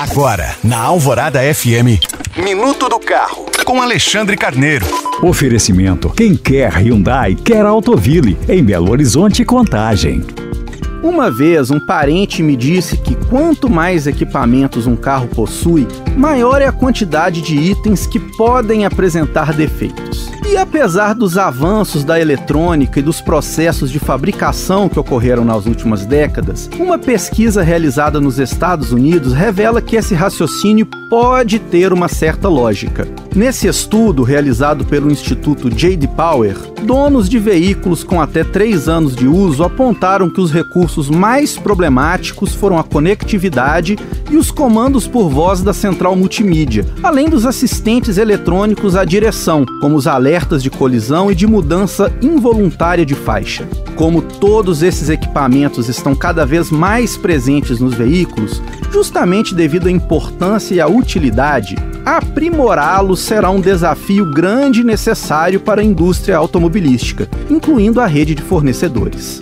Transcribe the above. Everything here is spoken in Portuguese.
Agora, na Alvorada FM, Minuto do Carro, com Alexandre Carneiro. Oferecimento: quem quer Hyundai, quer Autoville, em Belo Horizonte Contagem. Uma vez, um parente me disse que quanto mais equipamentos um carro possui, maior é a quantidade de itens que podem apresentar defeitos. E apesar dos avanços da eletrônica e dos processos de fabricação que ocorreram nas últimas décadas, uma pesquisa realizada nos Estados Unidos revela que esse raciocínio pode ter uma certa lógica. Nesse estudo, realizado pelo Instituto J.D. Power, donos de veículos com até 3 anos de uso apontaram que os recursos mais problemáticos foram a conectividade e os comandos por voz da central multimídia, além dos assistentes eletrônicos à direção, como os alertas de colisão e de mudança involuntária de faixa. Como todos esses equipamentos estão cada vez mais presentes nos veículos, justamente devido à importância e à utilidade, aprimorá-los será um desafio grande e necessário para a indústria automobilística, incluindo a rede de fornecedores.